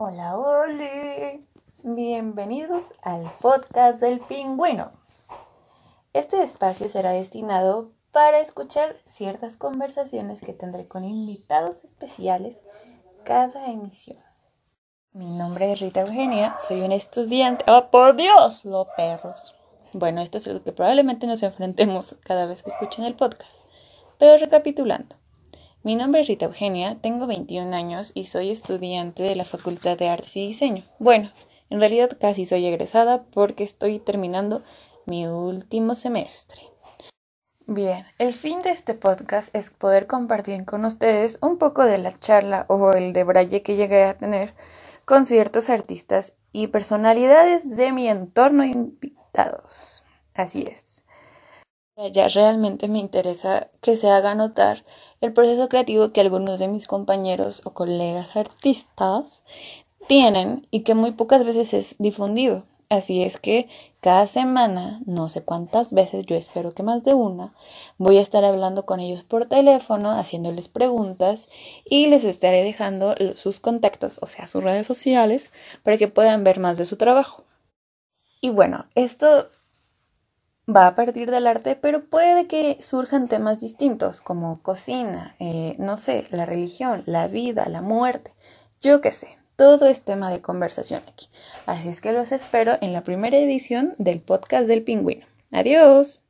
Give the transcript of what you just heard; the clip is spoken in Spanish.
Hola, hola. Bienvenidos al podcast del pingüino. Este espacio será destinado para escuchar ciertas conversaciones que tendré con invitados especiales cada emisión. Mi nombre es Rita Eugenia, soy una estudiante. ¡Oh, por Dios! Los perros. Bueno, esto es lo que probablemente nos enfrentemos cada vez que escuchen el podcast. Pero recapitulando. Mi nombre es Rita Eugenia, tengo 21 años y soy estudiante de la Facultad de Artes y Diseño. Bueno, en realidad casi soy egresada porque estoy terminando mi último semestre. Bien, el fin de este podcast es poder compartir con ustedes un poco de la charla o el de braille que llegué a tener con ciertos artistas y personalidades de mi entorno invitados. Así es. Ya realmente me interesa que se haga notar el proceso creativo que algunos de mis compañeros o colegas artistas tienen y que muy pocas veces es difundido. Así es que cada semana, no sé cuántas veces, yo espero que más de una, voy a estar hablando con ellos por teléfono, haciéndoles preguntas y les estaré dejando sus contactos, o sea, sus redes sociales, para que puedan ver más de su trabajo. Y bueno, esto va a partir del arte, pero puede que surjan temas distintos como cocina, eh, no sé, la religión, la vida, la muerte, yo qué sé. Todo es tema de conversación aquí. Así es que los espero en la primera edición del podcast del pingüino. Adiós.